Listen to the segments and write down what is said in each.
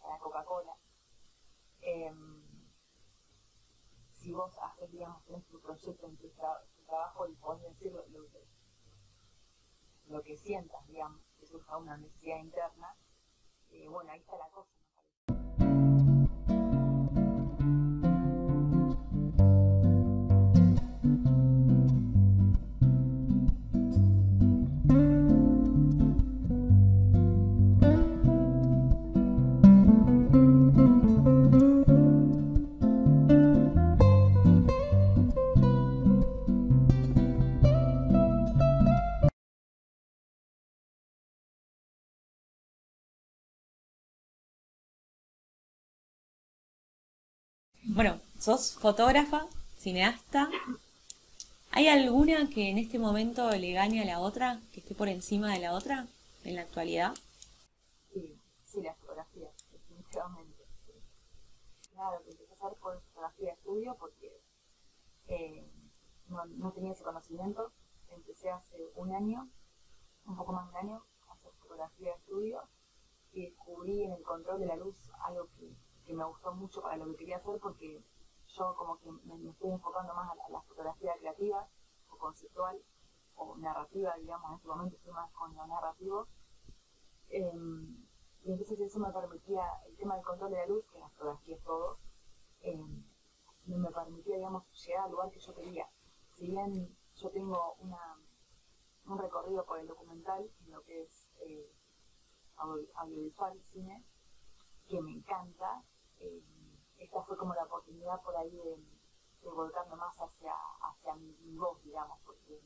para Coca-Cola. Em, si vos haces, digamos, tenés tu proyecto en tu, trabajo y podés decir lo, que, lo que sientas, digamos, que surja una necesidad interna, eh, bueno, ahí está la cosa. Bueno, sos fotógrafa, cineasta. ¿Hay alguna que en este momento le gane a la otra, que esté por encima de la otra en la actualidad? Sí, sí, la fotografía, definitivamente. Claro, que empecé a hacer fotografía de estudio porque eh, no, no, tenía ese conocimiento. Empecé hace un año, un poco más de un año, a hacer fotografía de estudio y descubrí en el control de la luz algo que que me gustó mucho para lo que quería hacer porque yo como que me, estoy enfocando más a la, fotografía creativa o conceptual o narrativa, digamos, en este momento estoy más con lo narrativo. Em, y entonces eso me permitía, el tema del control de la luz, que la fotografía es todo, em, me permitía, digamos, llegar al lugar que yo quería. Si bien yo tengo una, un recorrido por el documental, en lo que es eh, audiovisual, cine, que me encanta, eh, esta fue como la oportunidad por ahí de, volcarme más hacia, hacia mi, voz, digamos, porque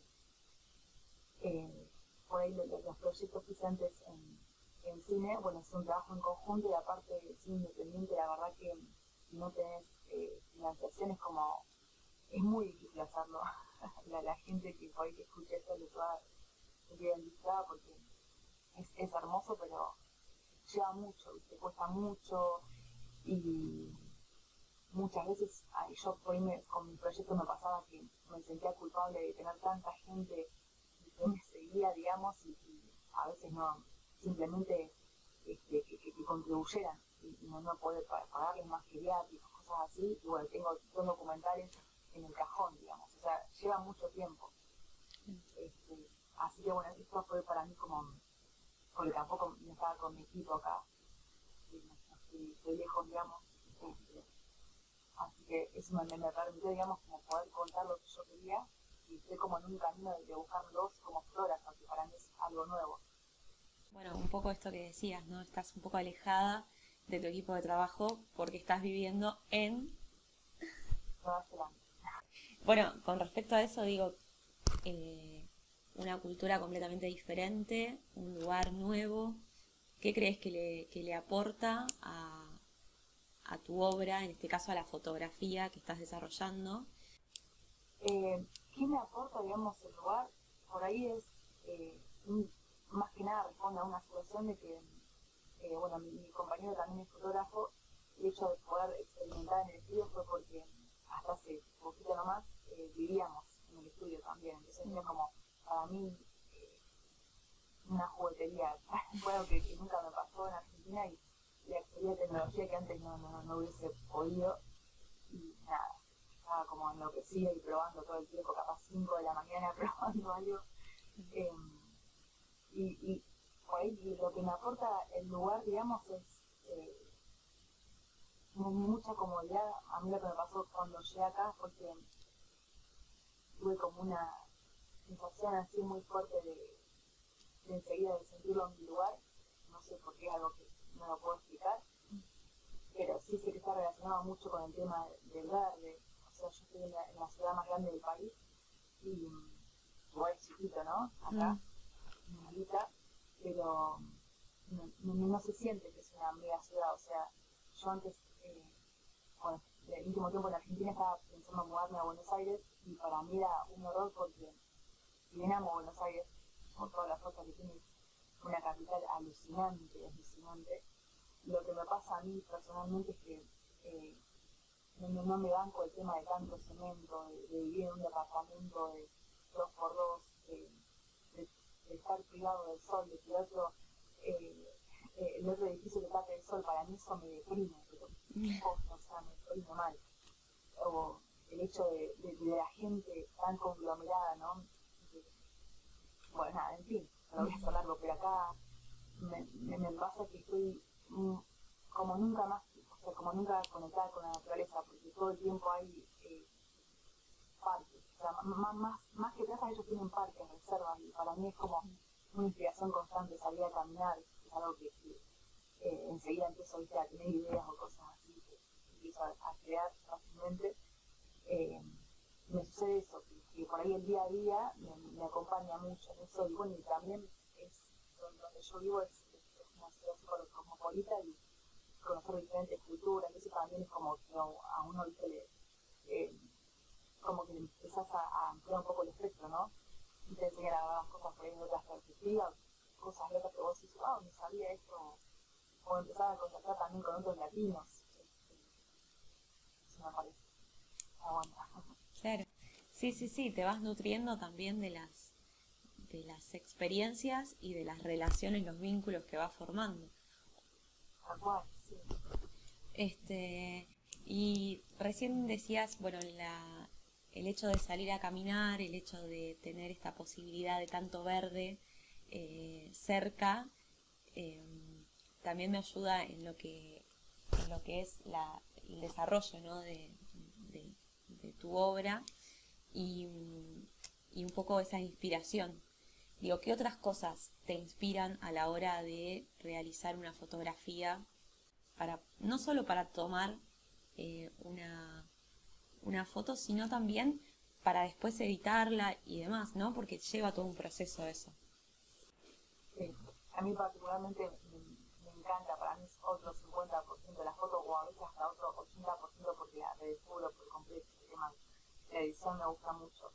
eh, por ahí los, proyectos que antes en, cine, bueno, es un trabajo en conjunto y aparte de cine independiente, la verdad que no tenés eh, financiación es como, es muy difícil hacerlo. la, gente que por ahí que escuche esto le va a identificar porque es, es hermoso, pero lleva mucho, te cuesta mucho, y muchas veces yo por con mi proyecto me pasaba que me sentía culpable de tener tanta gente que me seguía, digamos, y, a veces no, simplemente este, que, contribuyeran y, no, no poder pagarles más que viáticos, cosas así, y bueno, tengo dos documentales en el cajón, digamos, o sea, lleva mucho tiempo. Este, así que bueno, esto fue para mí como, porque tampoco me estaba con mi equipo acá, de lejos, digamos. Este, así que eso me, me, permitió, digamos, como poder contar lo que yo quería y estoy como en un camino de, buscarlos como flores, que para mí es algo nuevo. Bueno, un poco esto que decías, ¿no? Estás un poco alejada de tu equipo de trabajo porque estás viviendo en... Nueva Zelanda. Bueno, con respecto a eso digo, eh, una cultura completamente diferente, un lugar nuevo, ¿Qué crees que le, que le aporta a, a, tu obra, en este caso a la fotografía que estás desarrollando? Eh, ¿Qué me aporta, digamos, el lugar? Por ahí es, eh, más que nada responde a una situación de que, eh, bueno, mi, compañero también es fotógrafo, el hecho de poder experimentar en el estudio fue porque hasta hace poquito nomás vivíamos en el estudio también, entonces era como, para mí, una juguetería, bueno, que, nunca me pasó en Argentina y, la accedí tecnología que antes no, no, no hubiese podido y nada, estaba como enloquecida y probando todo el tiempo, capaz 5 de la mañana probando algo. Em, y, y por ahí lo que me aporta el lugar, digamos, es eh, mucha comodidad. A mí lo que me pasó cuando llegué acá fue que tuve como una sensación así muy fuerte de de enseguida de sentirlo en mi lugar. No sé por qué es algo que no lo puedo explicar. Pero sí sé que está relacionado mucho con el tema del verde. O sea, yo estoy en la, ciudad más grande del país y igual chiquito, ¿no? Acá, en Malita, pero no, no, se siente que es una mega ciudad. O sea, yo antes, eh, bueno, el último tiempo en Argentina estaba pensando en mudarme a Buenos Aires y para mí era un horror porque si bien amo Buenos Aires, con todas las cosas que tiene una capital alucinante, alucinante. Lo que me pasa a mí personalmente es que eh, no, me banco el tema de tanto cemento, de, vivir en un departamento de dos por dos, de, estar privado del sol, de que otro, eh, eh, el otro edificio que tape el sol, para mí eso eso me deprime, pero o sea, me deprime mal. O el hecho de, de, la gente tan conglomerada, ¿no? Bueno, nada, en fin, no voy a hacer pero acá me, me, pasa que estoy mm, como nunca más, o sea, como nunca conectada con la naturaleza, porque todo el tiempo hay eh, parques, o sea, más, más, más que plazas ellos tienen parques, reservas, y para mí es como una inspiración constante salir a caminar, es algo que, eh, enseguida empiezo a tener ideas o cosas así, que empiezo a, crear fácilmente. Eh, me sucede eso, que, por ahí el día a día me, acompaña mucho en eso, y bueno, y también es donde yo vivo es, una ciudad cosmopolita y conocer diferentes culturas, y eso también es como que a uno le, eh, como que le empezás a, ampliar un poco el espectro, ¿no? Y te enseñan a cosas por ahí de otras perspectivas, cosas locas que vos dices, wow, no sabía esto, o empezar a contactar también con otros latinos. Eso me parece. Aguanta. Sí, sí, sí, te vas nutriendo también de las de las experiencias y de las relaciones, los vínculos que vas formando. Este, y recién decías, bueno, la, el hecho de salir a caminar, el hecho de tener esta posibilidad de tanto verde eh, cerca, em, también me ayuda en lo que, en lo que es la, el desarrollo ¿no? de, de tu obra y, un poco esa inspiración. Digo, ¿qué otras cosas te inspiran a la hora de realizar una fotografía? Para, no solo para tomar eh, una, una foto, sino también para después editarla y demás, ¿no? Porque lleva todo un proceso eso. A mí particularmente me, encanta, para mí es otro 50% de la foto o a veces hasta otro 80% porque la redescubro por completo la edición me gusta mucho.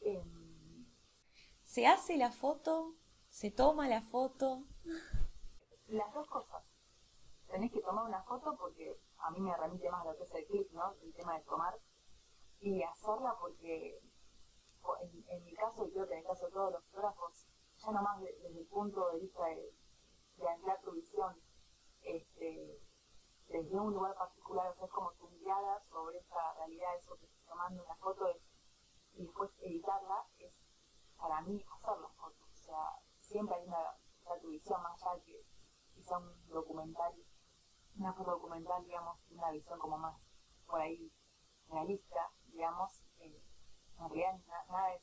Em, ¿Se hace la foto? ¿Se toma la foto? Las dos cosas. Tenés que tomar una foto porque a mí me remite más lo que es el clip, ¿no? El tema de tomar. Y hacerla porque, en, mi caso, y creo que en el caso de todos los fotógrafos, ya nomás desde el punto de vista de, de anclar tu visión, este, desde un lugar particular, o sea, es como tu mirada sobre esta realidad, eso que tomando una foto y después editarla, es para mí hacer la foto. O sea, siempre hay una, una más allá que quizá un documental, una foto documental, digamos, una visión como más por ahí realista, digamos. Eh, en realidad nada es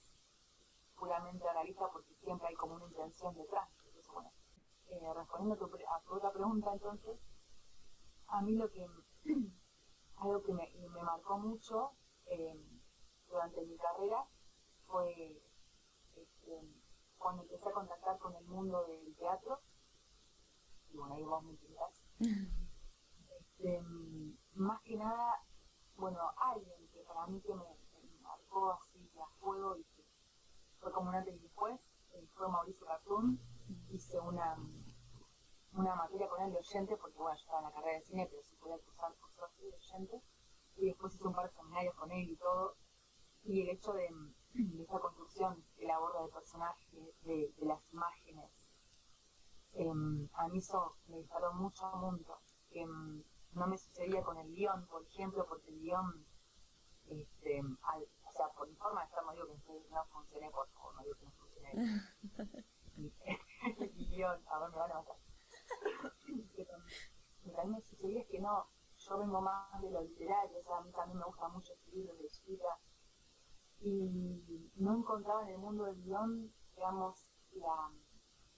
puramente realista porque siempre hay como una intención detrás. Entonces, bueno, eh, respondiendo a tu, a tu, otra pregunta, entonces, a mí lo que, algo que me, me marcó mucho eh, durante mi carrera fue este, cuando empecé a contactar con el mundo del teatro. Y bueno, ahí vos me este, más que nada, bueno, alguien que para mí que me, marcó así a fuego y que fue como un antes y después, eh, fue Mauricio Cartoon. Hice una, una materia con él de oyente, porque bueno, yo estaba en la carrera de cine, pero si podía cursar, cursar de oyente y después hice un par de seminarios con él y todo. Y el hecho de, esa construcción que él aborda de personaje, de, las imágenes, em, a mí eso me disparó mucho a mundo. Que em, no me sucedía con el guion, por ejemplo, porque el guion, este, o sea, por mi forma de estar, no digo que no funcione, por favor, no digo que no funcione. el guion, a ver, me van a matar. Pero a mí me sucedía que no, yo vengo más de lo literario, o sea, a mí también me gusta mucho escribir de escrita, y no encontraba en el mundo del guion, digamos, la,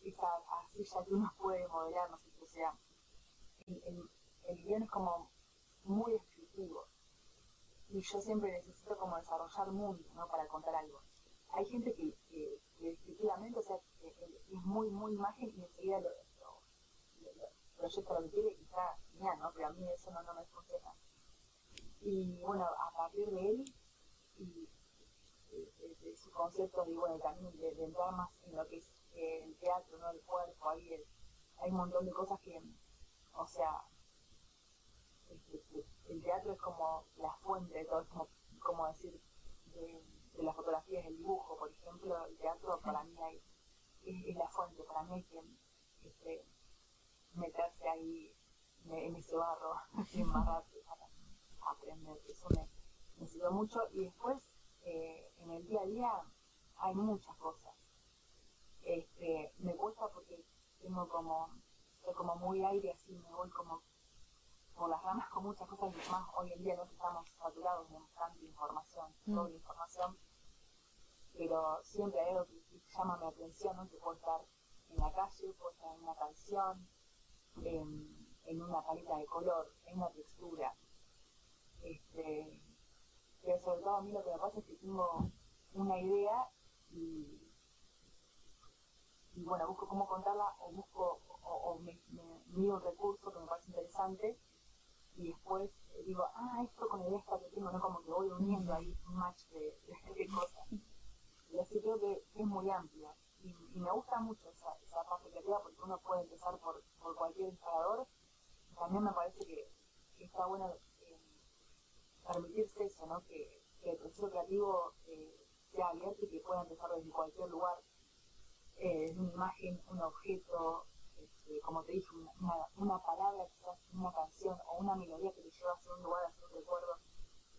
esa ya que uno puede modelar, no sé si sea, el, el, guion es como muy descriptivo, y yo siempre necesito como desarrollar mundo, ¿no?, para contar algo. Hay gente que, que, descriptivamente, o sea, es muy, muy imagen y enseguida lo, proyecta lo que quiere y está genial, ¿no? Pero a mí eso no, no me funciona. Y bueno, a partir de él y de, sus conceptos y bueno, también de, entrar más en lo que es eh, el teatro, ¿no? El cuerpo, ahí hay un montón de cosas que, o sea, el, teatro es como la fuente de todo, es como, como decir, de, de las fotografías, el dibujo, por ejemplo, el teatro para mí hay, es, la fuente, para mí hay que este, meterse ahí en ese barro, en para aprender. Eso me, me sirvió mucho. Y después, eh, en el día a día, hay muchas cosas. Este, me cuesta porque tengo como, soy como muy aire así, me voy como por las ramas con muchas cosas y más hoy en día no estamos saturados de tanta información, mm. información, pero siempre hay algo que, llama mi atención, ¿no? que puede estar en la calle, puede estar en una canción, en, en una paleta de color, en una textura. Este, pero sobre todo a mí lo que me pasa es que tengo una idea y, bueno, busco cómo contarla o busco o, me, me, un recurso que me parece interesante y después digo, ah, esto con el esta que tengo, ¿no? Como que voy uniendo ahí un match de, de, cosas. Y así creo que es muy amplio. Y, me gusta mucho esa, esa parte creativa porque uno puede empezar por, por cualquier instalador. También me parece que, está bueno eh, permitirse eso, ¿no? Que, el proceso creativo eh, sea abierto y que pueda empezar desde cualquier lugar, eh, una imagen, un objeto, este, como te dije, una, una, palabra, quizás una canción o una melodía que te lleva hacia un lugar, hacia un recuerdo,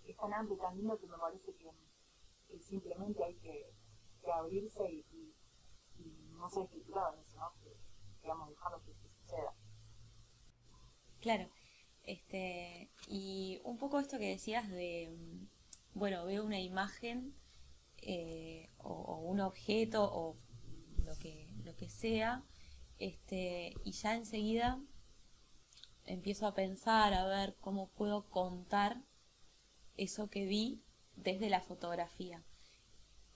es tan amplio y tan lindo que me parece que, simplemente hay que, abrirse y, no ser estructurado en eso, ¿no? Que, digamos, dejarlo que, suceda. Claro. Este, y un poco esto que decías de, bueno, veo una imagen eh, o, o, un objeto o lo que, lo que sea, este, y ya enseguida empiezo a pensar, a ver cómo puedo contar eso que vi desde la fotografía.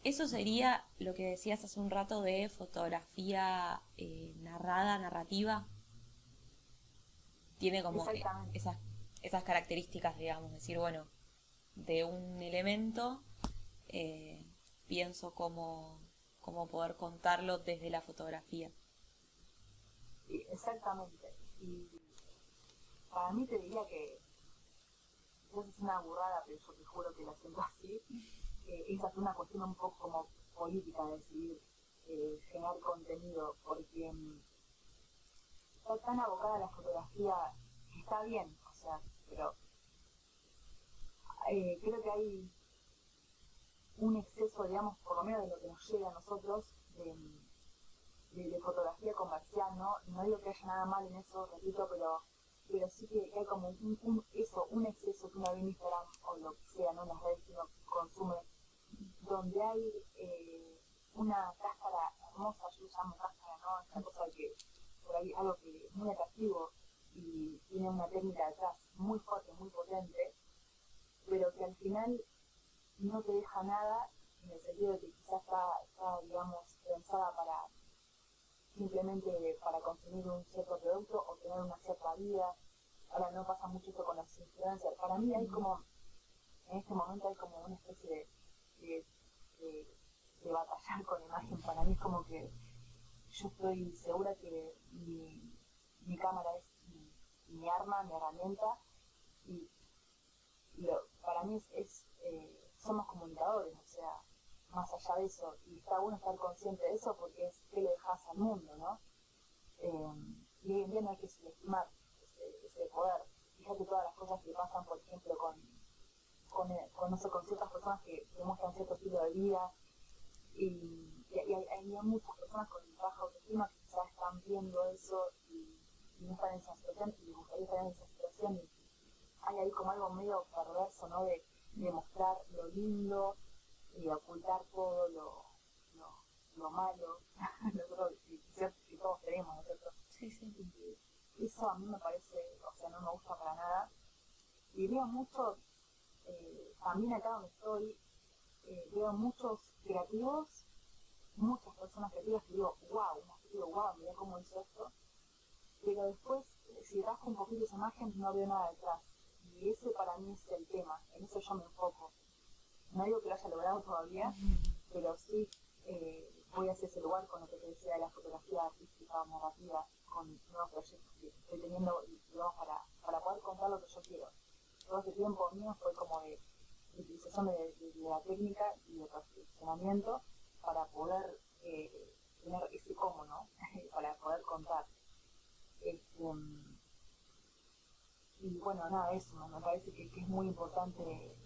Eso sería lo que decías hace un rato de fotografía eh, narrada, narrativa. Tiene como eh, esas, esas características, digamos, decir, bueno, de un elemento eh, pienso cómo, cómo poder contarlo desde la fotografía. Exactamente. Y para mí te diría que es una burrada, pero yo te juro que la siento así. Eh, esa es una cuestión un poco como política, de decidir eh, generar contenido, porque mm, está tan abocada la fotografía está bien, o sea, pero eh, creo que hay un exceso, digamos, por lo menos de lo que nos llega a nosotros, de, fotografía comercial, ¿no? No digo que haya nada mal en eso, repito, pero pero sí que hay como un, eso, un exceso que uno ve en Instagram o lo que sea, ¿no? En las redes que uno consume, donde hay eh, una cáscara hermosa, yo lo llamo cáscara, ¿no? Esta cosa que por ahí algo que es muy atractivo y tiene una técnica detrás muy fuerte, muy potente, pero que al final no te deja nada en el sentido de que quizás está, está digamos, pensada para simplemente para consumir un cierto producto o tener una cierta vida. Ahora no pasa mucho esto con las influencers. Para mí hay como, en este momento hay como una especie de, de, batallar con imagen. Para mí es como que yo estoy segura que mi, mi cámara es mi, arma, mi herramienta y para mí es, eh, somos comunicadores, o sea, más allá de eso. Y está bueno estar consciente de eso porque es que le dejas al mundo, ¿no? Eh, y hoy en día no hay que subestimar ese, ese, poder. Fíjate todas las cosas que pasan, por ejemplo, con, con, eh, con, con ciertas personas que demuestran cierto estilo de vida. Y, hay, hay, muchas personas con baja autoestima que quizás están viendo eso y, no están en esa situación y les gustaría estar en esa situación. Y hay ahí como algo medio perverso, ¿no? De, de mostrar lo lindo y ocultar todo lo, lo, malo que, todos tenemos nosotros. Sí, sí. Y eso a mí me parece, o sea, no me gusta para nada. Y veo mucho, eh, también acá donde estoy, eh, veo muchos creativos, muchas personas creativas que digo, wow, digo, wow, mira cómo hizo esto. Pero después, si rasco un poquito esa imagen, no veo nada detrás. Y ese para mí es el tema, en eso yo me enfoco no digo que lo haya logrado todavía, pero sí eh, voy hacia ese lugar con lo que te decía de la fotografía artística narrativa, con nuevos proyectos que estoy teniendo y, para, para poder contar lo que yo quiero. Todo este tiempo mío fue como de, utilización de, la técnica y de perfeccionamiento para poder eh, tener ese cómo, ¿no? para poder contar. Este, bueno, nada, eso, me parece que, es muy importante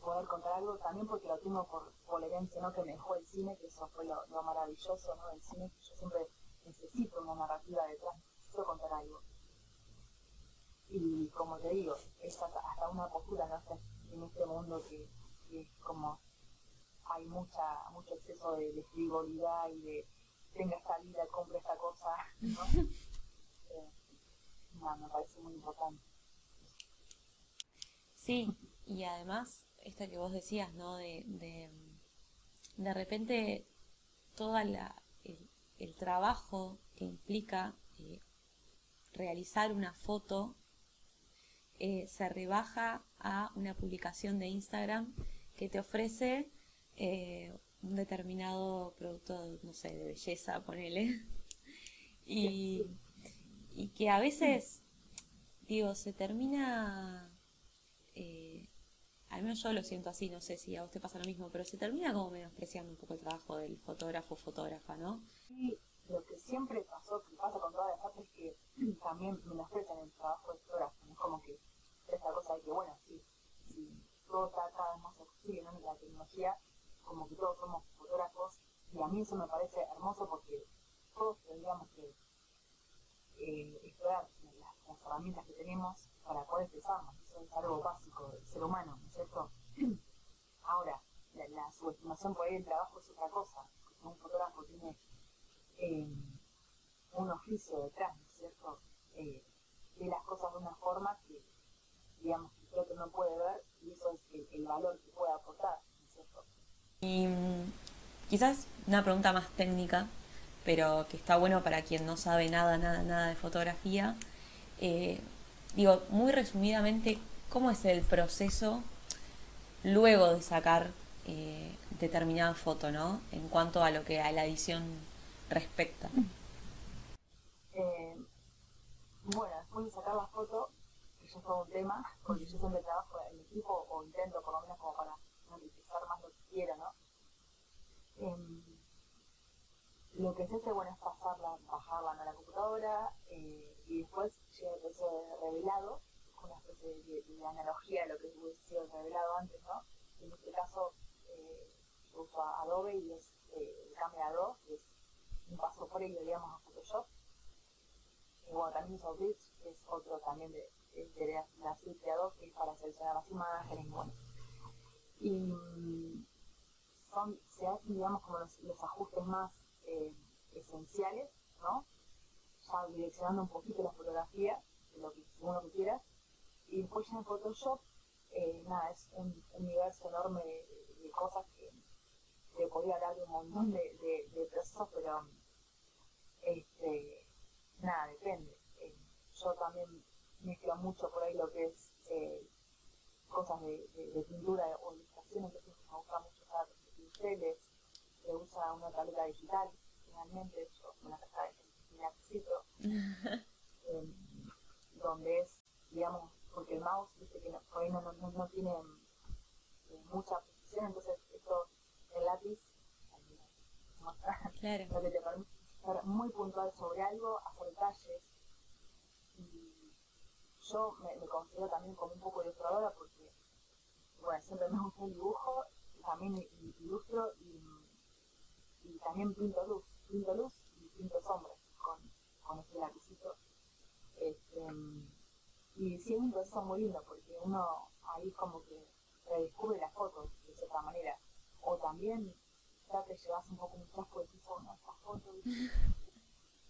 poder contar algo también porque lo tengo por, por la herencia que me dejó el cine, que eso fue lo, maravilloso ¿no? del cine, que yo siempre necesito una narrativa detrás, necesito contar algo. Y como te digo, es hasta, una postura ¿no? en este mundo que, es como hay mucha mucho exceso de, de, frivolidad y de tenga esta vida, compre esta cosa, ¿no? eh, me parece muy importante. Sí, y además, esta que vos decías, ¿no? De, de, de repente, todo el, el, trabajo que implica eh, realizar una foto eh, se rebaja a una publicación de Instagram que te ofrece eh, un determinado producto, no sé, de belleza, ponele. Y, y que a veces, digo, se termina eh, al menos yo lo siento así, no sé si a usted pasa lo mismo, pero se termina como menospreciando un poco el trabajo del fotógrafo o fotógrafa, ¿no? Lo que siempre pasó, que pasa con todas las artes, es que también menosprecian el trabajo del fotógrafo, es como que esta cosa de que, bueno, sí, sí todo está cada vez más accesible, ¿no? La tecnología, como que todos somos fotógrafos, y a mí eso me parece hermoso porque todos tendríamos que eh, explorar las herramientas que tenemos para poder expresarnos es algo básico del ser humano, ¿no es cierto? Ahora, la, subestimación por ahí del trabajo es otra cosa. Un fotógrafo tiene un oficio detrás, ¿no es cierto? Eh, ve las cosas de una forma que, digamos, que creo que no puede ver y eso es el, valor que puede aportar, ¿no es cierto? Y mm, quizás una pregunta más técnica, pero que está bueno para quien no sabe nada, nada, nada de fotografía. Eh, digo, muy resumidamente, ¿cómo es el proceso luego de sacar eh, determinada foto, ¿no? En cuanto a lo que a la edición respecta. Eh, bueno, después de sacar la foto, que ya es un tema, porque yo siempre trabajo en equipo, o intento por lo menos como para analizar más lo que quiera, ¿no? Em, lo que se hace, bueno, es pasarla, bajarla a la computadora, eh, y después llega el proceso de revelado, una especie de, analogía de lo que hubiese sido revelado antes, ¿no? En este caso eh, uso Adobe y es eh, el Camera Raw, que es un paso previo, digamos, a Photoshop. Y bueno, también uso Bridge, que es otro también de, de, la suite de Adobe, que es para seleccionar las imágenes, bueno. Y mm, son, se hacen, digamos, como los, los ajustes más eh, esenciales, ¿no? ya direccionando un poquito la fotografía, lo que, según lo que y después ya en Photoshop, eh, nada, es un universo enorme de, cosas que te podría hablar de un montón de, de, procesos, pero este, nada, depende. Eh, yo también mezclo mucho por ahí lo que es eh, cosas de, pintura o ilustración, entonces me gusta mucho usar pinceles, se usa una tableta digital, finalmente, yo una casa de necesito, eh, donde es, digamos, porque el mouse, viste que no, por ahí no, no, no tiene eh, mucha precisión, entonces esto, el lápiz, claro. lo que te permite estar muy puntual sobre algo, hacer detalles. Y yo me, me considero también como un poco ilustradora porque, bueno, siempre me gusta el dibujo, también ilustro y, y también pinto luz, pinto luz y pinto sombras con este lapicito. Este, y sí es un proceso muy lindo porque uno ahí como que redescubre las fotos de cierta manera. O también ya te llevas un poco un decís, oh no, estas fotos.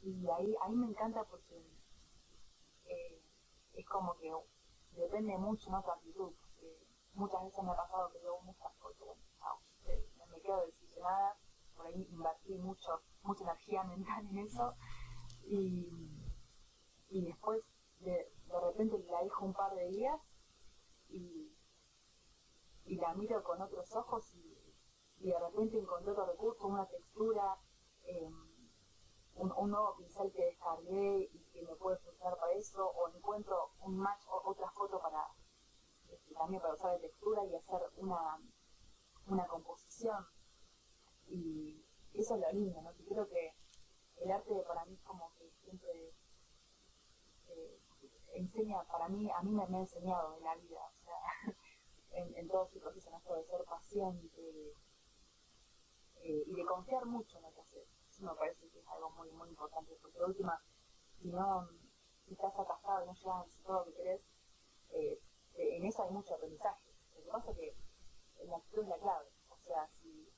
Y ahí, ahí me encanta porque eh, es como que depende mucho ¿no? tu actitud. muchas veces me ha pasado que veo muchas fotos, me quedo desilusionada, por ahí invertí mucho, mucha energía mental en eso y, y después de, de repente la dejo un par de días y, y la miro con otros ojos y, y de repente encontré otro recurso, una textura, eh, un, un, nuevo pincel que descargué y que me puede funcionar para eso, o encuentro un match o otra foto para este, también para usar de textura y hacer una, una composición. Y eso es lo lindo, ¿no? Creo que el arte para mí como que siempre eh, enseña, para mí, a mí me, ha enseñado en la vida, o sea, en, en, todo su proceso, ser paciente eh, y de confiar mucho en lo que haces. Eso me parece que es algo muy, muy importante, porque de última, si no si estás atascado y no llegas a todo lo que querés, eh, en eso hay mucho aprendizaje. Lo que pasa es que la actitud es la clave. O sea, si,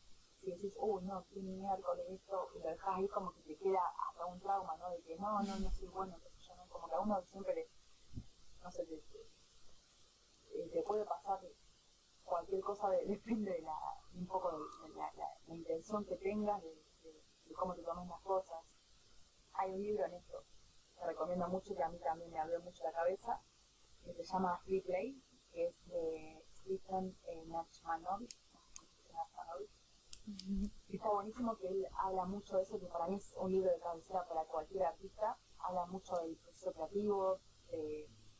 si decís, uy, no, qué miércoles esto, y lo dejas ahí como que te queda hasta un trauma, ¿no? De que no, no, no soy bueno. Como que a uno siempre le, no sé, te, te, puede pasar cualquier cosa, depende de la, un poco de, la, la, intención que tengas, de, de, cómo te tomes las cosas. Hay un libro en esto que recomiendo mucho, que a mí también me abrió mucho la cabeza, que se llama Free Play, que es de Stephen eh, Nachmanovic. Y está buenísimo que él habla mucho de eso, que para mí es un libro de cabecera para cualquier artista. Habla mucho del proceso creativo,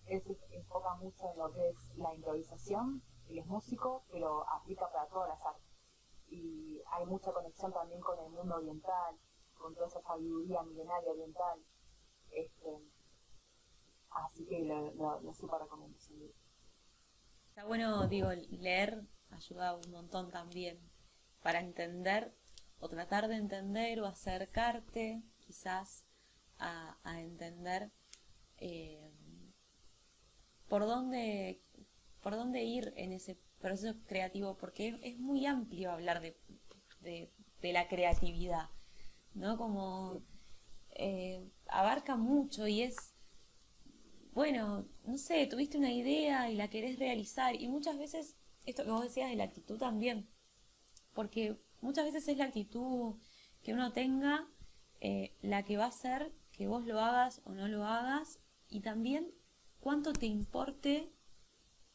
él se enfoca mucho en lo que es la improvisación, él es músico, pero aplica para todas las artes. Y hay mucha conexión también con el mundo oriental, con toda esa sabiduría milenaria oriental. Este, así que lo, lo, lo super recomiendo Está bueno, digo, leer ayuda un montón también para entender o tratar de entender o acercarte quizás a, entender eh, por dónde por dónde ir en ese proceso creativo porque es, muy amplio hablar de, de, la creatividad no como eh, abarca mucho y es bueno, no sé, tuviste una idea y la querés realizar. Y muchas veces, esto que vos decías de la actitud también, porque muchas veces es la actitud que uno tenga eh, la que va a hacer que vos lo hagas o no lo hagas y también cuánto te importe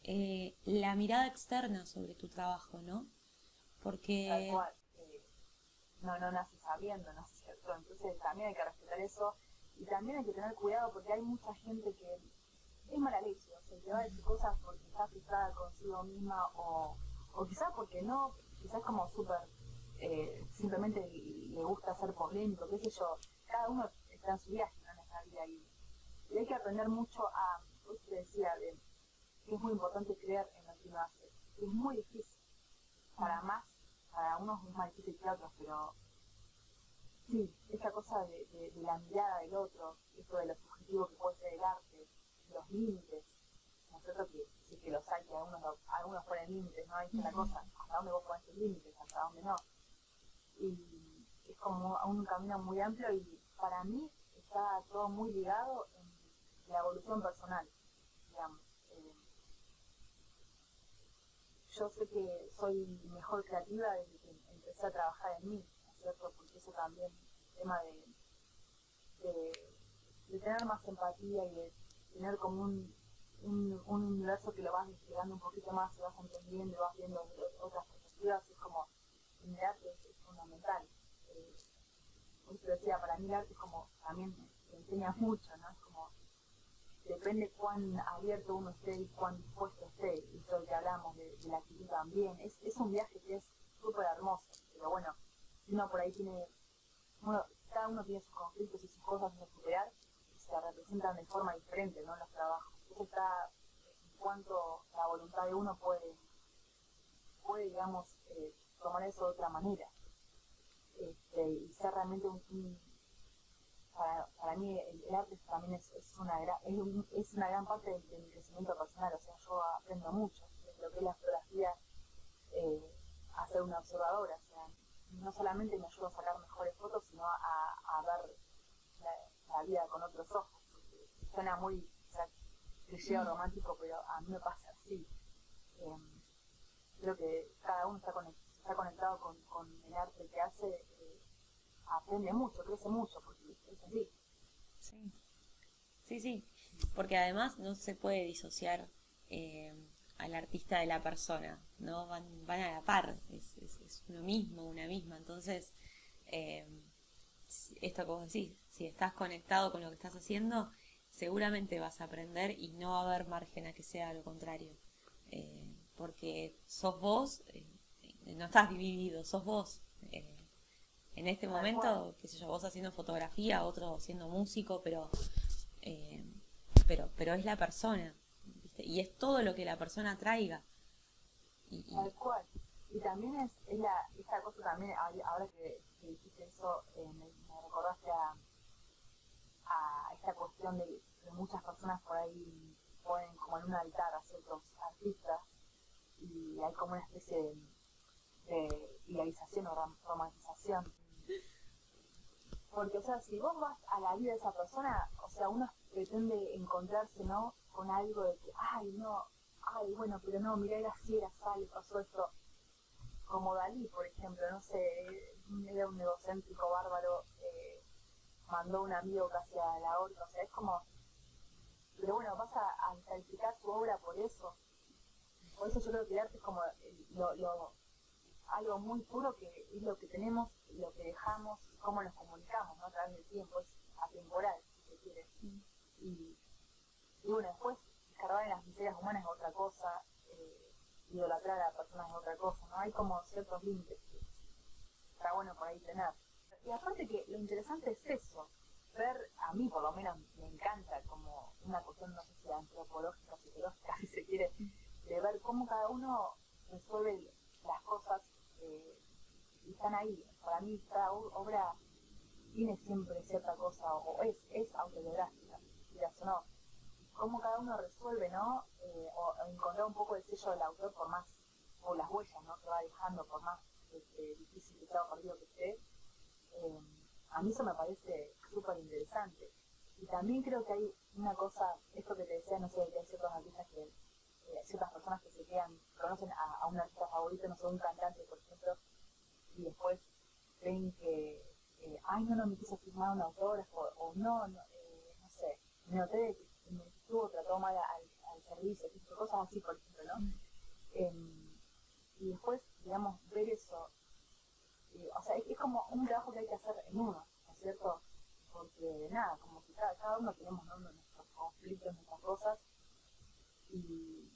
eh, la mirada externa sobre tu trabajo, ¿no? Porque... Eh, no, no nace sabiendo, ¿no es cierto? Entonces también hay que respetar eso. Y también hay que tener cuidado porque hay mucha gente que es mala leche, o sea, te va a decir cosas porque está frustrada consigo misma o, o quizás porque no, quizás como súper, eh, simplemente le gusta ser polémico, qué sé yo, cada uno está en su viaje en esta vida y, hay que aprender mucho a, te decía, de, que es muy importante creer en lo que uno hace, es muy difícil, para más, para unos es más difícil que otros, pero sí, esa cosa de, de, de la mirada del otro, esto de lo subjetivo que puede ser el arte, los límites, ¿no es cierto? Que sí que los hay, que algunos, algunos ponen límites, ¿no? Hay que la cosa, hasta dónde vos pones tus límites, hasta dónde no. Y es como un camino muy amplio y para mí está todo muy ligado en la evolución personal, digamos. Eh, yo sé que soy mejor creativa desde que empecé a trabajar en mí, ¿no es cierto? Porque eso también, el tema de, tener más empatía y de tener como un, un, un, universo que lo vas desplegando un poquito más, y vas entendiendo, vas viendo otras perspectivas, es como, el arte es, fundamental. Eh, te decía, para mí el arte es como, también te enseña mucho, ¿no? Como, depende cuán abierto uno esté y cuán dispuesto esté, y todo que hablamos de, la actitud también, es, es un viaje que es súper hermoso, pero bueno, uno por ahí tiene, bueno, cada uno tiene sus conflictos y sus cosas que superar, se representan de forma diferente ¿no? los trabajos. Eso está en cuanto la voluntad de uno puede, puede digamos, eh, tomar eso de otra manera. Este, y ser realmente un, para, para, mí el, arte también es, es una gran, es, una gran parte de, mi crecimiento personal, o sea, yo aprendo mucho de lo que es la fotografía eh, a ser una observadora, o sea, no solamente me ayuda a sacar mejores fotos, sino a, a ver la vida con otros ojos. Suena muy cliché o romántico, pero a mí me pasa así. Em, creo que cada uno está, está conectado con, con, el arte que hace, aprende mucho, crece mucho, porque es así. Sí, sí, sí, porque además no se puede disociar eh, al artista de la persona, ¿no? Van, van a la par, es, es, uno mismo, una misma, entonces... Eh, esto vos decís, si estás conectado con lo que estás haciendo, seguramente vas a aprender y no va a haber margen a que sea lo contrario. Eh, porque sos vos, eh, no estás dividido, sos vos. Eh, en este momento, qué sé yo, vos haciendo fotografía, otro siendo músico, pero, pero pero, pero es la persona, ¿viste? Y es todo lo que la persona traiga. Y, Tal cual. Y también es, es la, esta cosa también, ahora que, dijiste eso, eh, me, recordaste a, a, esta cuestión de que muchas personas por ahí ponen como en un altar a ciertos artistas y hay como una especie de, de idealización o romantización. Porque, o sea, si vos vas a la vida de esa persona, o sea, uno pretende encontrarse, ¿no? Con algo de que, ay, no, ay, bueno, pero no, mira, era así, era sale, pasó esto como Dalí, por ejemplo, no sé, era un egocéntrico bárbaro, eh, mandó un amigo casi a la horca, o sea, es como, pero bueno, vas a, calificar su obra por eso. Por eso yo creo que el arte es como lo, algo muy puro que es lo que tenemos, lo que dejamos, cómo nos comunicamos ¿no? a través del tiempo, es atemporal, si se quiere. Y, y bueno, después, cargar en las miserias humanas es otra cosa, idolatrar a personas es otra cosa, ¿no? Hay como ciertos límites que está bueno por ahí tener. Y aparte que lo interesante es eso, ver, a mí por lo menos me encanta como una cuestión, no sé si antropológica, psicológica, si se quiere, de ver cómo cada uno resuelve las cosas eh, están ahí. Para mí cada obra tiene siempre cierta cosa, o es, es autobiográfica, quieras o no cómo cada uno resuelve, ¿no? Eh, o, encontrar un poco el sello del autor por más, o las huellas, ¿no? Que va dejando por más este, difícil que sea perdido que esté. Eh, a mí eso me parece súper interesante. Y también creo que hay una cosa, esto que te decía, no sé, que hay ciertos artistas que, ciertas personas que se quedan, conocen a, un artista favorito, no sé, un cantante, por ejemplo, y después ven que, ay, no, no me quiso firmar un autógrafo, o no, no, no sé, me noté que me estuvo trató mal al, al servicio, cosas así, por ejemplo, ¿no? Em, y después, digamos, ver eso, eh, o sea, es, como un trabajo que hay que hacer en uno, ¿no es cierto? Porque, nada, como que cada uno tenemos nuestros conflictos, nuestras cosas, y,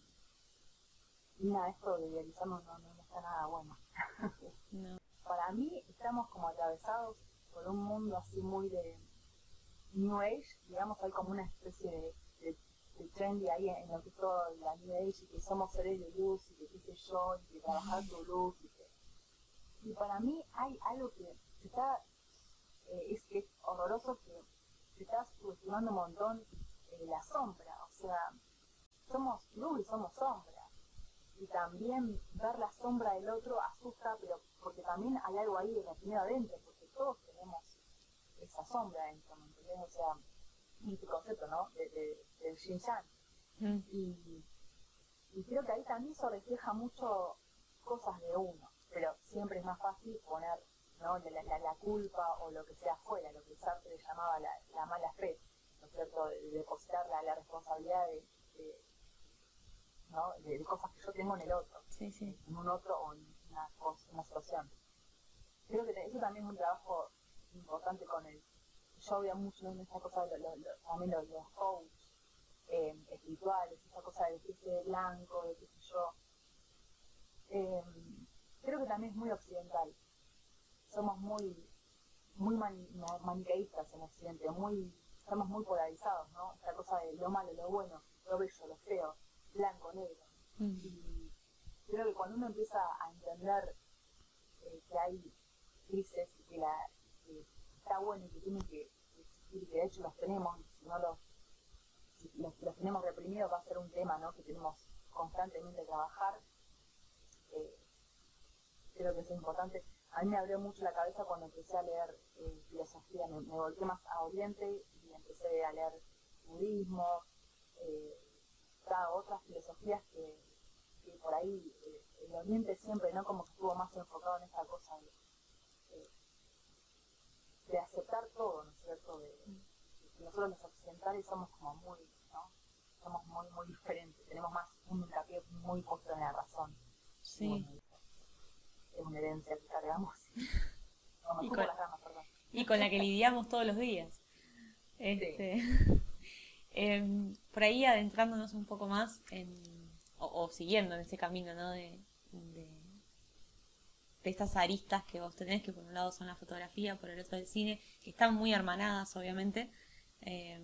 y nada, esto de idealizarnos no, no, está nada bueno. Para mí, estamos como atravesados por un mundo así muy de New Age, digamos, hay como una especie de el trendy ahí en lo que es todo la New Age y que somos seres de luz y que qué sé yo, y que trabajar tu luz y que... Y para mí hay algo que se está, eh, es que es horroroso que se está subestimando un montón eh, la sombra, o sea, somos luz y somos sombra. Y también ver la sombra del otro asusta, pero porque también hay algo ahí retenido adentro, porque todos tenemos esa sombra dentro, ¿me entiendes? O sea, este concepto, ¿no? De, de, del Xinjiang. Mm. Y, y creo que ahí también se refleja mucho cosas de uno, pero siempre es más fácil poner ¿no? la, la, la culpa o lo que sea afuera, lo que Sartre llamaba la, la mala fe, ¿no es cierto? De, depositar la, responsabilidad de, de ¿no? De, cosas que yo tengo en el otro, sí, sí. en un otro o en una, una situación. Creo que eso también es un trabajo importante con el yo veía mucho en esta cosa de también los, los coaches eh, espirituales, esa cosa de blanco, de qué sé yo. Eh, creo que también es muy occidental. Somos muy muy maniqueístas en Occidente, muy, estamos muy polarizados, ¿no? Esta cosa de lo malo, lo bueno, lo bello, lo feo, blanco, negro. Mm. Y creo que cuando uno empieza a entender eh, que hay crisis y que la, está bueno y que tienen que existir, que de hecho los tenemos, si no los, si los, tenemos reprimidos va a ser un tema ¿no? que tenemos constantemente que trabajar. Eh, creo que es importante. A mí me abrió mucho la cabeza cuando empecé a leer eh, filosofía, me, volqué más a Oriente y empecé a leer budismo, eh, otras filosofías que, que por ahí eh, el Oriente siempre, ¿no? Como que estuvo más enfocado en esta cosa de de aceptar todo, ¿no es cierto? De, nosotros los occidentales somos como muy, ¿no? Somos muy, muy diferentes, tenemos más un hincapié muy puesto en la razón. Sí. es una herencia que cargamos. y, con, y con la que lidiamos todos los días. Este, em, por ahí adentrándonos un poco más en, o, siguiendo en ese camino, ¿no? de de estas aristas que vos tenés, que por un lado son la fotografía, por el otro el cine, que están muy hermanadas, obviamente. Eh,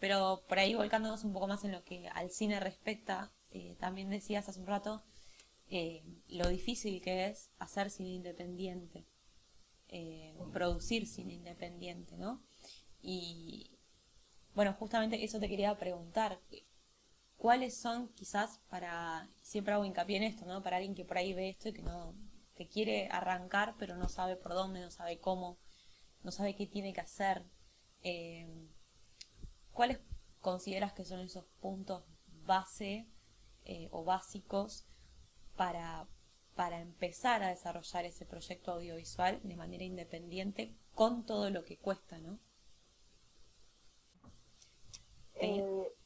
Pero por ahí volcándonos un poco más en lo que al cine respecta, eh, también decías hace un rato eh, lo difícil que es hacer cine independiente, eh, producir cine independiente, ¿no? Y bueno, justamente eso te quería preguntar. ¿Cuáles son quizás para, siempre hago hincapié en esto, ¿no? Para alguien que por ahí ve esto y que no, que quiere arrancar pero no sabe por dónde, no sabe cómo, no sabe qué tiene que hacer. ¿Cuáles consideras que son esos puntos base o básicos para, para empezar a desarrollar ese proyecto audiovisual de manera independiente con todo lo que cuesta, ¿no? Eh,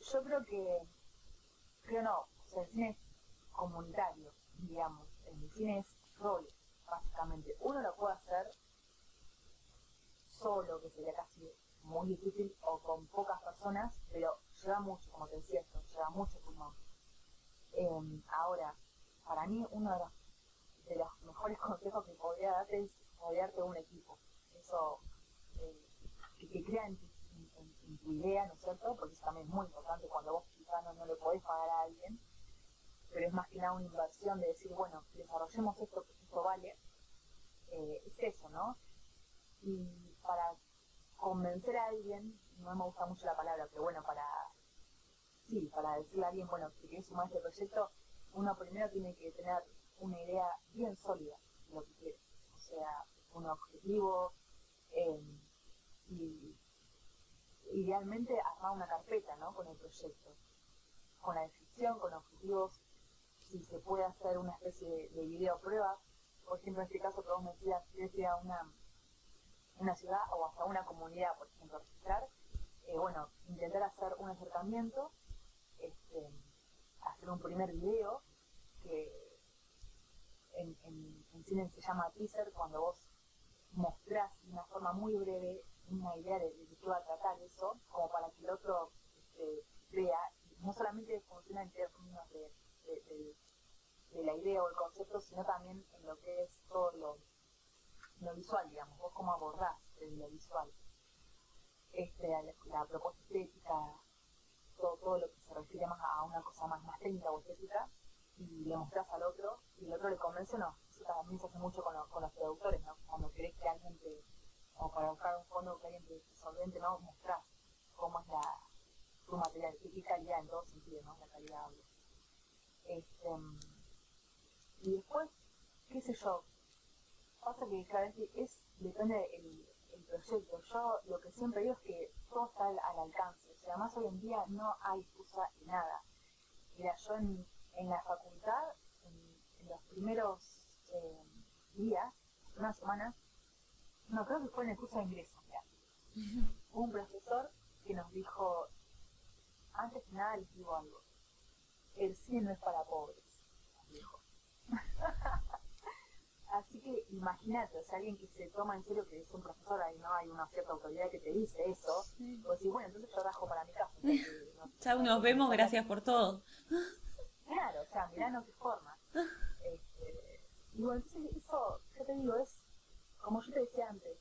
yo creo que, creo no, o sea, el cine es comunitario, digamos, el cine es roles, básicamente. Uno lo puede hacer solo, que sería casi muy difícil, o con pocas personas, pero lleva mucho, como te decía esto, lleva mucho pulmón. Eh, ahora, para mí uno de los, mejores consejos que podría darte es rodearte de un equipo. Eso, eh, que, que crea en tu, idea, ¿no es cierto? Porque eso también es muy importante cuando vos quizás no, le podés pagar a alguien, pero es más que nada una inversión de decir, bueno, desarrollemos esto, que esto vale. Eh, es eso, ¿no? Y para convencer a alguien, no me gusta mucho la palabra, pero bueno, para, sí, para decirle a alguien, bueno, que quieres sumar este proyecto, uno primero tiene que tener una idea bien sólida de lo que quiere, o sea, un objetivo eh, y idealmente armar una carpeta ¿no? con el proyecto, con la descripción, con objetivos, si se puede hacer una especie de, video prueba, por ejemplo en este caso que vos me decías, ir a una, una ciudad o hasta una comunidad, por ejemplo, registrar, eh, bueno, intentar hacer un acercamiento, este, hacer un primer video que en, cine se llama teaser, cuando vos mostrás de una forma muy breve una idea de, de, qué va a tratar eso, como para que el otro este, vea, no solamente funciona en términos de, la idea o el concepto, sino también en lo que es todo lo, lo visual, digamos, vos cómo abordás lo visual. Este, la, propuesta estética, todo, todo lo que se refiere más a una cosa más, más técnica o estética, y le mostrás al otro y el otro le convence o no. Eso también se hace mucho con, con los productores, ¿no? Cuando querés que alguien te, o para buscar un fondo que te solvente, ¿no? Mostrás cómo es la, tu material, qué calidad en todo sentido, ¿no? La calidad audio. Este, y después, qué sé yo, pasa que cada vez es, depende del el proyecto. Yo lo que siempre digo es que todo está al, al alcance. O sea, además hoy en día no hay excusa de nada. Mira, yo en en la facultad, en, los primeros eh, días, unas semanas, no creo que fue en el curso de ingreso, un profesor que nos dijo, antes que nada les digo algo, el cine no es para pobres, dijo. Así que imagínate, o sea, alguien que se toma en serio que es un profesor, ahí no hay una cierta autoridad que te dice eso, pues sí, bueno, entonces yo trabajo para mi casa. ya nos vemos, gracias por todo. Claro, o sea, mirá no qué forma. Este, y bueno, entonces eso, yo te digo, es, como yo te decía antes,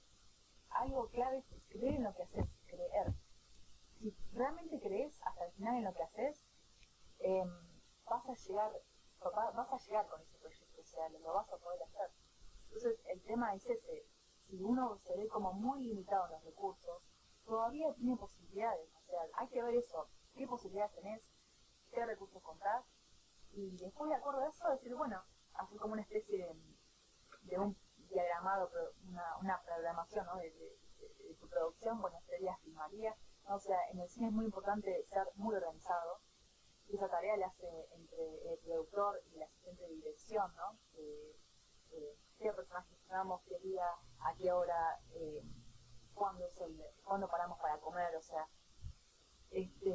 algo clave es creer en lo que haces, creer. Si realmente crees hasta el final en lo que haces, em, vas a llegar, vas a llegar con ese proyecto, o sea, lo vas a poder hacer. Entonces, el tema es ese, si uno se ve como muy limitado en los recursos, todavía tiene posibilidades, o sea, hay que ver eso, qué posibilidades tenés, qué recursos contás, y después de acuerdo a eso decir, bueno, hacer como una especie de, un diagramado, una, programación de, tu producción, bueno, sería filmaría, o sea, en el cine es muy importante ser muy organizado, y esa tarea la hace entre el productor y el asistente de dirección, ¿no? qué personajes filmamos, qué día, a qué hora, eh, cuándo, es el, cuándo paramos para comer, o sea, este,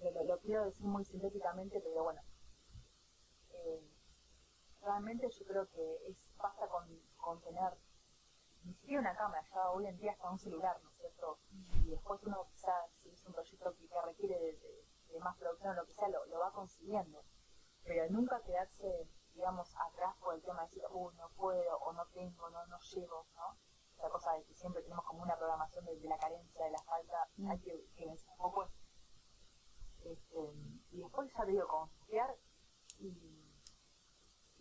lo, lo quiero decir muy sintéticamente, pero bueno, realmente yo creo que es basta con, con tener ni siquiera una cámara, ya hoy en día está un celular, ¿no es cierto? Y después uno quizás, si es un proyecto que, requiere de, más producción o lo que sea, lo, va consiguiendo. Pero nunca quedarse, digamos, atrás por el tema de decir, uy, no puedo, o no tengo, no, no llego, ¿no? Esa cosa de que siempre tenemos como una programación de, la carencia, de la falta, mm. hay que, que un poco este, y después ya te digo, confiar y,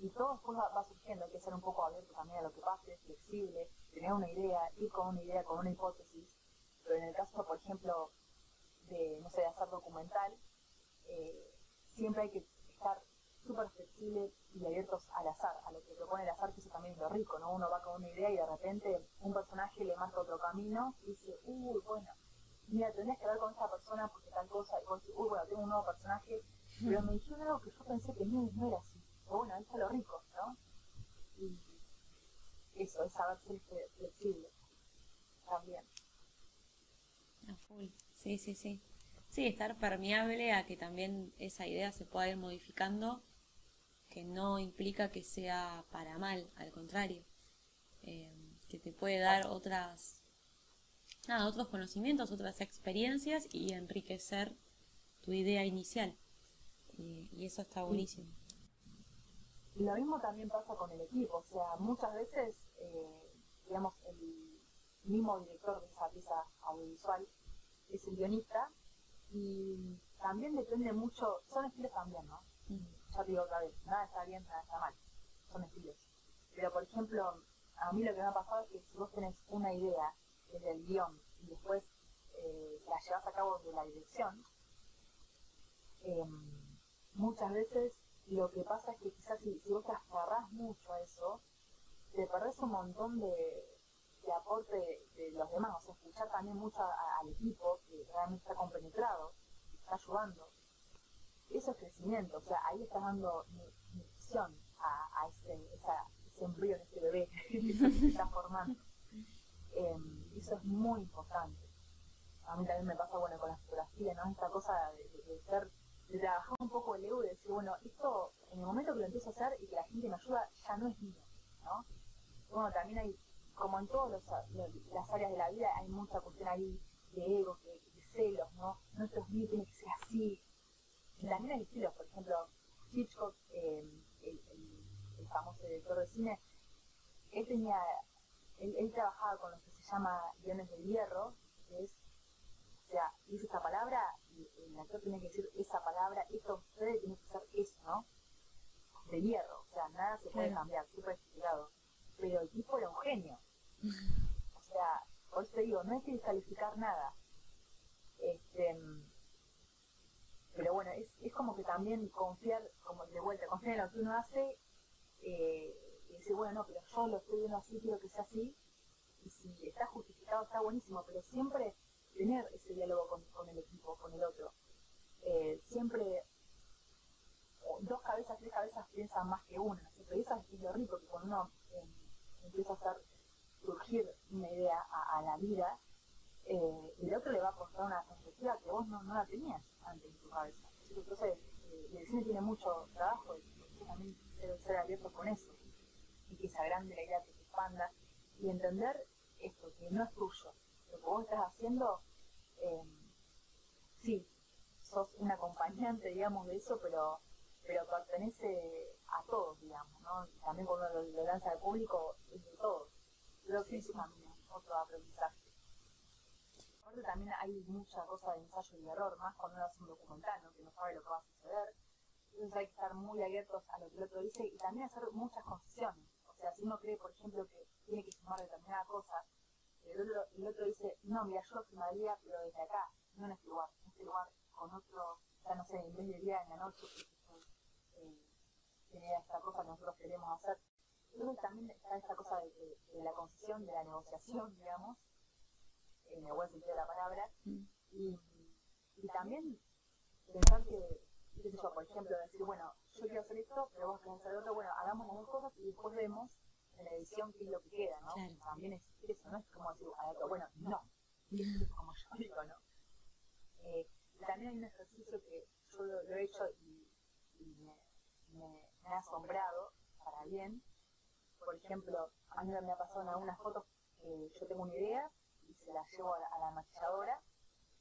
y todo después va, surgiendo, hay que ser un poco abierto también a lo que pase, flexible, tener una idea, ir con una idea, con una hipótesis, pero en el caso, por ejemplo, de, no sé, de hacer documental, eh, siempre hay que estar súper flexibles y abiertos al azar, a lo que propone el azar, que eso también es lo rico, ¿no? Uno va con una idea y de repente un personaje le marca otro camino y dice, uy, bueno, mira, tendrías que hablar con esta persona porque tal cosa, y vos decís, uy, bueno, tengo un nuevo personaje, pero me dijeron algo que yo pensé que no era así. Bueno, ahí está lo rico, ¿no? Y eso, es saber ser flexible también. A full, sí, sí, sí. Sí, estar permeable a que también esa idea se pueda ir modificando, que no implica que sea para mal, al contrario, eh, que te puede dar otras, nada, otros conocimientos, otras experiencias y enriquecer tu idea inicial. Y, eso está buenísimo. Y lo mismo también pasa con el equipo, o sea, muchas veces, eh, digamos, el mismo director de esa pieza audiovisual es el guionista y también depende mucho, son estilos también, ¿no? Ya te digo otra vez, nada está bien, nada está mal, son estilos. Pero por ejemplo, a mí lo que me ha pasado es que si vos tenés una idea desde el guion y después eh, la llevas a cabo de la dirección, em, muchas veces lo que pasa es que quizás si, si vos te aferrás mucho a eso, te perdés un montón de, de aporte de, los demás, o sea, escuchar también mucho al equipo que realmente está compenetrado, está ayudando. Eso es crecimiento, o sea, ahí estás dando nutrición a, a ese, esa, ese embrión, ese bebé que se está formando. Em, eso es muy importante. A mí también me pasa, bueno, con la fotografía, ¿no? Esta cosa de, ser, de trabajar un poco el ego y decir, bueno, esto, en el momento que lo empiezo a hacer y que la gente me ayuda, ya no es mío, ¿no? Bueno, también hay como en todas las áreas de la vida, hay mucha cuestión ahí de ego, de, celos, ¿no? Nuestros mío tiene que ser así. También hay estilos, por ejemplo, Hitchcock, eh, el, famoso director de cine, él tenía, él, trabajaba con lo que se llama guiones de hierro, que es, o sea, dice esta palabra, el actor tiene que decir esa palabra, esto ustedes tiene que ser eso, ¿no? De hierro, o sea, nada se puede cambiar, súper explicado. Pero el tipo era un genio o sea, por eso te digo, no hay que descalificar nada. Este, pero bueno, es, es como que también confiar, como de vuelta, confiar en lo que uno hace eh, y decir, bueno, no, pero yo lo estoy viendo así, quiero que sea así. Y si está justificado, está buenísimo, pero siempre tener ese diálogo con, el equipo, con el otro. Eh, siempre dos cabezas, tres cabezas piensan más que una. Pero eso es lo rico, que cuando uno eh, empieza a hacer surgir una idea a, la vida, eh, el otro le va a aportar una perspectiva que vos no, la tenías antes en tu cabeza. Entonces, eh, el cine tiene mucho trabajo y también ser, abierto con eso, y que se agrande idea, que se expanda, y entender esto, que no es tuyo. Lo que vos estás haciendo, eh, sí, sos un acompañante, digamos, de eso, pero pero pertenece a todos, digamos, ¿no? También cuando lo, lo lanza al público, es de todos. Creo que eso también es otro aprendizaje. Aparte también hay mucha cosa de ensayo y error, más cuando uno hace un documental, ¿no? que no sabe lo que va a suceder. Entonces hay que estar muy abiertos a lo que el otro dice y también hacer muchas concesiones. O sea, si uno cree, por ejemplo, que tiene que filmar determinada cosa, el otro, el otro dice, no, mira, yo lo filmaría, pero desde acá, no en este lugar, en este lugar, con otro, ya no sé, en vez de día, en la noche, eh, tiene esta cosa que nosotros queremos hacer. Entonces también está esta cosa de, la concesión, de la negociación, digamos, en el buen sentido de la palabra, y, también pensar que, yo, por ejemplo, decir, bueno, yo quiero hacer esto, pero vos querés hacer otro, bueno, hagamos las dos cosas y después vemos edición qué es lo que queda, ¿no? También es eso, no es como decir, a bueno, no, como yo digo, ¿no? Eh, también hay un ejercicio que yo lo, he hecho y, me, me, me ha asombrado para bien, por ejemplo, a mí me ha pasado en algunas fotos que yo tengo una idea y se la llevo a la, maquilladora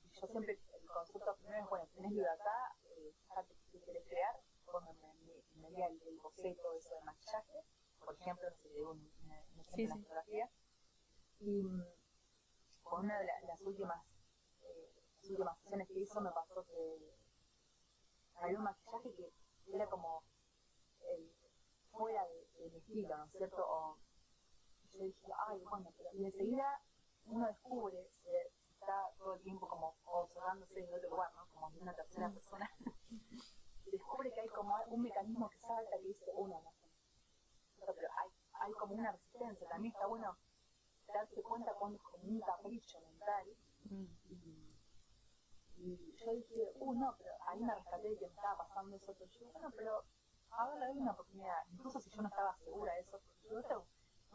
y yo siempre, el concepto primero es, bueno, tenés libertad, eh, fíjate qué quieres crear, cuando me, me, me el, el, boceto eso de maquillaje, por ejemplo, si le digo un, ejemplo sí, fotografía, Y con una de las últimas, eh, las últimas sesiones que hizo me pasó que había un maquillaje que era como el, fuera de, mi estilo, ¿no es cierto? O yo dije, ay, bueno, pero y enseguida uno descubre, se, está todo el tiempo como observándose en otro lugar, ¿no? Como en una tercera persona, descubre que hay como un mecanismo que salta que dice, uno, no pero hay, hay como una resistencia, también está bueno darse cuenta cuando es como un capricho mental. Mm. Y, y, yo dije, uh, no, pero ahí me rescaté de que me estaba pasando eso, pero yo, bueno, pero ahora hay una oportunidad, incluso si yo no estaba segura de eso, porque yo tengo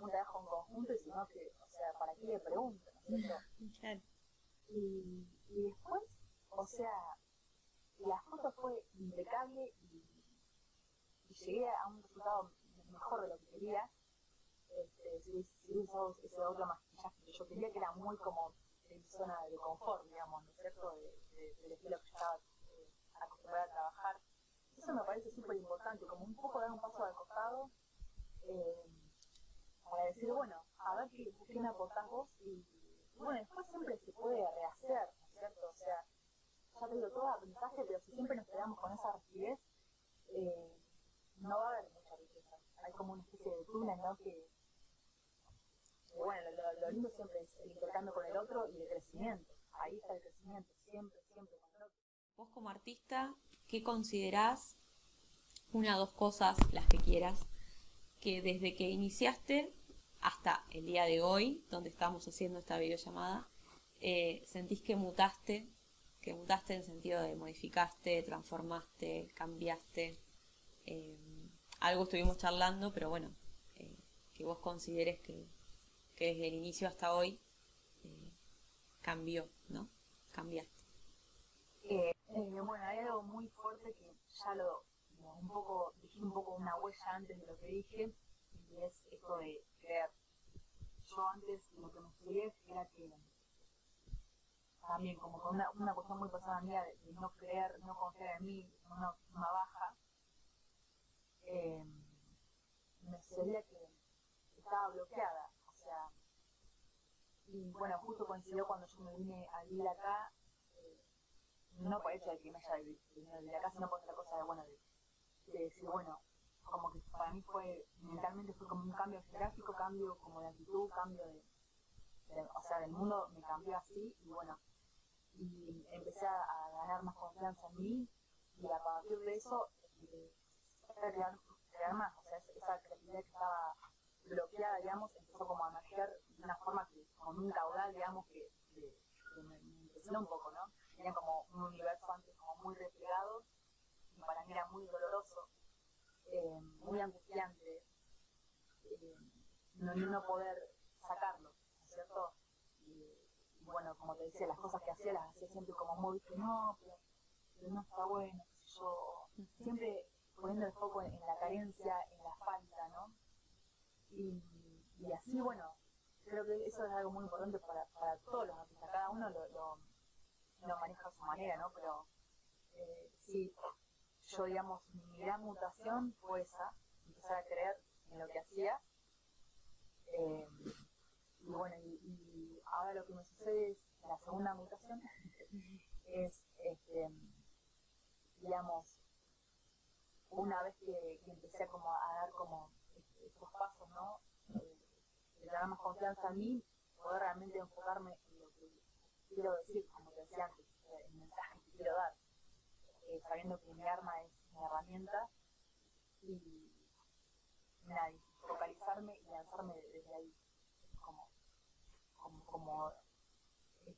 un trabajo en conjunto y sino que, o sea, ¿para qué le pregunto? ¿no es cierto? Y, y después, o sea, la foto fue impecable y, y llegué a un resultado mejor de lo que quería. Este, si, si ese otro maquillaje que yo quería, que era muy como en zona de confort, digamos, ¿no es cierto? De, del estilo que yo estaba eh, acostumbrada a trabajar. Eso me parece súper importante, como un poco dar un paso al costado eh, para decir, bueno, a ver qué, qué me aportás vos y, bueno, después siempre se puede rehacer, ¿no es cierto? O sea, ya te digo, todo aprendizaje, pero si siempre nos quedamos con esa rigidez, eh, no va a haber. Hay como una especie de túnel, ¿no? Que, bueno, lo, lindo siempre es el intercambio con el otro y el crecimiento. Ahí está el crecimiento, siempre, siempre con el otro. Vos como artista, ¿qué considerás una o dos cosas, las que quieras, que desde que iniciaste hasta el día de hoy, donde estamos haciendo esta videollamada, eh, sentís que mutaste, que mutaste en sentido de modificaste, transformaste, cambiaste? Eh, algo estuvimos charlando, pero bueno, eh, que vos consideres que, que, desde el inicio hasta hoy eh, cambió, ¿no? Cambiaste. Eh, bueno, hay algo muy fuerte que ya lo, un poco, dije un poco una huella antes de lo que dije, y es esto de creer. Yo antes lo que me estudié era que también como con una, una cuestión muy personal mía de, no creer, no confiar en mí, una, una baja, eh, me sucedía que estaba bloqueada, o sea, y bueno, justo coincidió cuando yo me vine a vivir acá, eh, no por el hecho de que me haya venido a vivir acá, sino por otra cosa de, bueno, de, decir, bueno, como que para mí fue, mentalmente fue como un cambio geográfico, cambio como de actitud, cambio de, o sea, del mundo me cambió así, y bueno, y empecé a, ganar más confianza en mí, y a partir de eso, eh, crear, crear más, o sea, esa creatividad que estaba bloqueada, digamos, empezó como a emerger de una forma que, con un caudal, digamos, que, me, impresionó un poco, ¿no? Tenía como un universo antes como muy replegado, y para mí era muy doloroso, eh, muy angustiante, eh, no, no poder sacarlo, ¿no es cierto? Y, bueno, como te decía, las cosas que hacía las hacía siempre como muy, que no, pero, pero no está bueno, yo, siempre poniendo el foco en, la carencia, en la falta, ¿no? Y, así, bueno, creo que eso es algo muy importante para, todos los artistas, cada uno lo maneja a su manera, ¿no? Pero eh, sí, yo, digamos, mi gran mutación fue esa, empezar a creer en lo que hacía. Eh, y bueno, y, y, ahora lo que me sucede es, la segunda mutación, es, este, digamos, una vez que, empecé como a dar como estos pasos, ¿no? Eh, confianza en mí, poder realmente enfocarme en lo que quiero decir, como te decía antes, el mensaje que quiero dar, eh, sabiendo que mi arma es mi herramienta y focalizarme y lanzarme desde ahí, como, como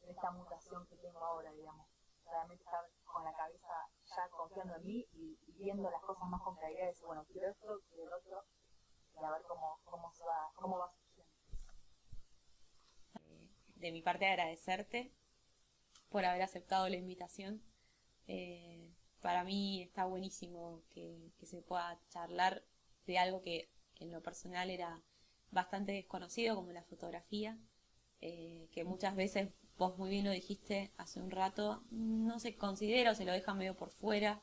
esta mutación que tengo ahora, digamos, realmente estar con la cabeza ya confiando en mí y, viendo las cosas más con claridad y decir, bueno, quiero esto, quiero el otro, y a ver cómo, cómo, se va, cómo va surgiendo. Eh, de mi parte, agradecerte por haber aceptado la invitación. Eh, para mí está buenísimo que, que se pueda charlar de algo que en lo personal era bastante desconocido, como la fotografía, eh, que muchas veces vos muy bien lo dijiste hace un rato, no se considera o se lo deja medio por fuera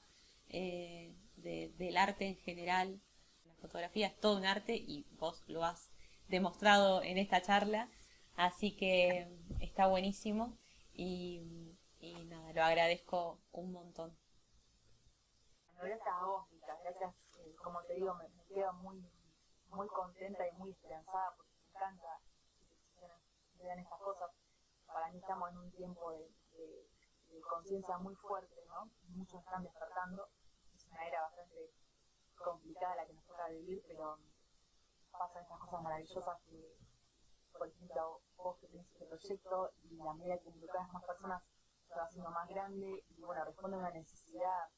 eh, del arte en general. La fotografía es todo un arte y vos lo has demostrado en esta charla. Así que está buenísimo y, nada, lo agradezco un montón. Gracias a vos, Mica, gracias, eh, como te digo, me, me, quedo muy, muy contenta y muy esperanzada porque me encanta que se estas cosas. Para mí estamos en un tiempo de, conciencia muy fuerte, ¿no? Muchos están despertando, es una era bastante complicada la que nos toca vivir, pero pasan estas cosas maravillosas que, por ejemplo, vos que tenés este proyecto y la medida que involucras más personas se va haciendo más grande y bueno, responde a una necesidad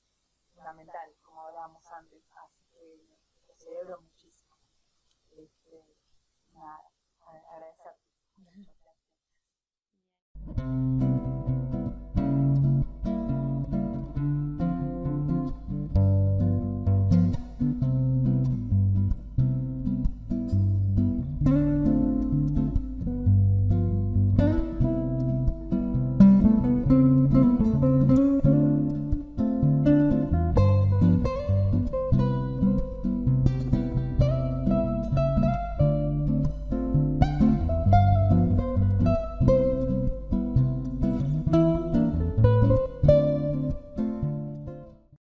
fundamental, como hablábamos antes, así que lo celebro muchísimo. Este, nada, agradecerte. Música